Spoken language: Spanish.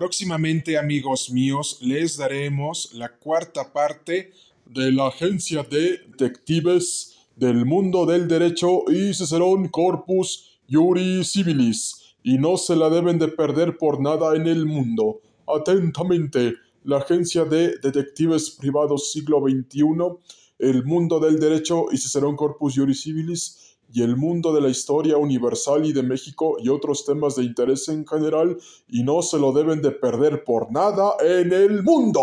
Próximamente, amigos míos, les daremos la cuarta parte de la agencia de detectives del mundo del derecho y Cicerón Corpus Iuri Civilis, y no se la deben de perder por nada en el mundo. Atentamente, la agencia de detectives privados siglo XXI, el mundo del derecho y Cicerón Corpus Iuri Civilis, y el mundo de la historia universal y de México y otros temas de interés en general, y no se lo deben de perder por nada en el mundo.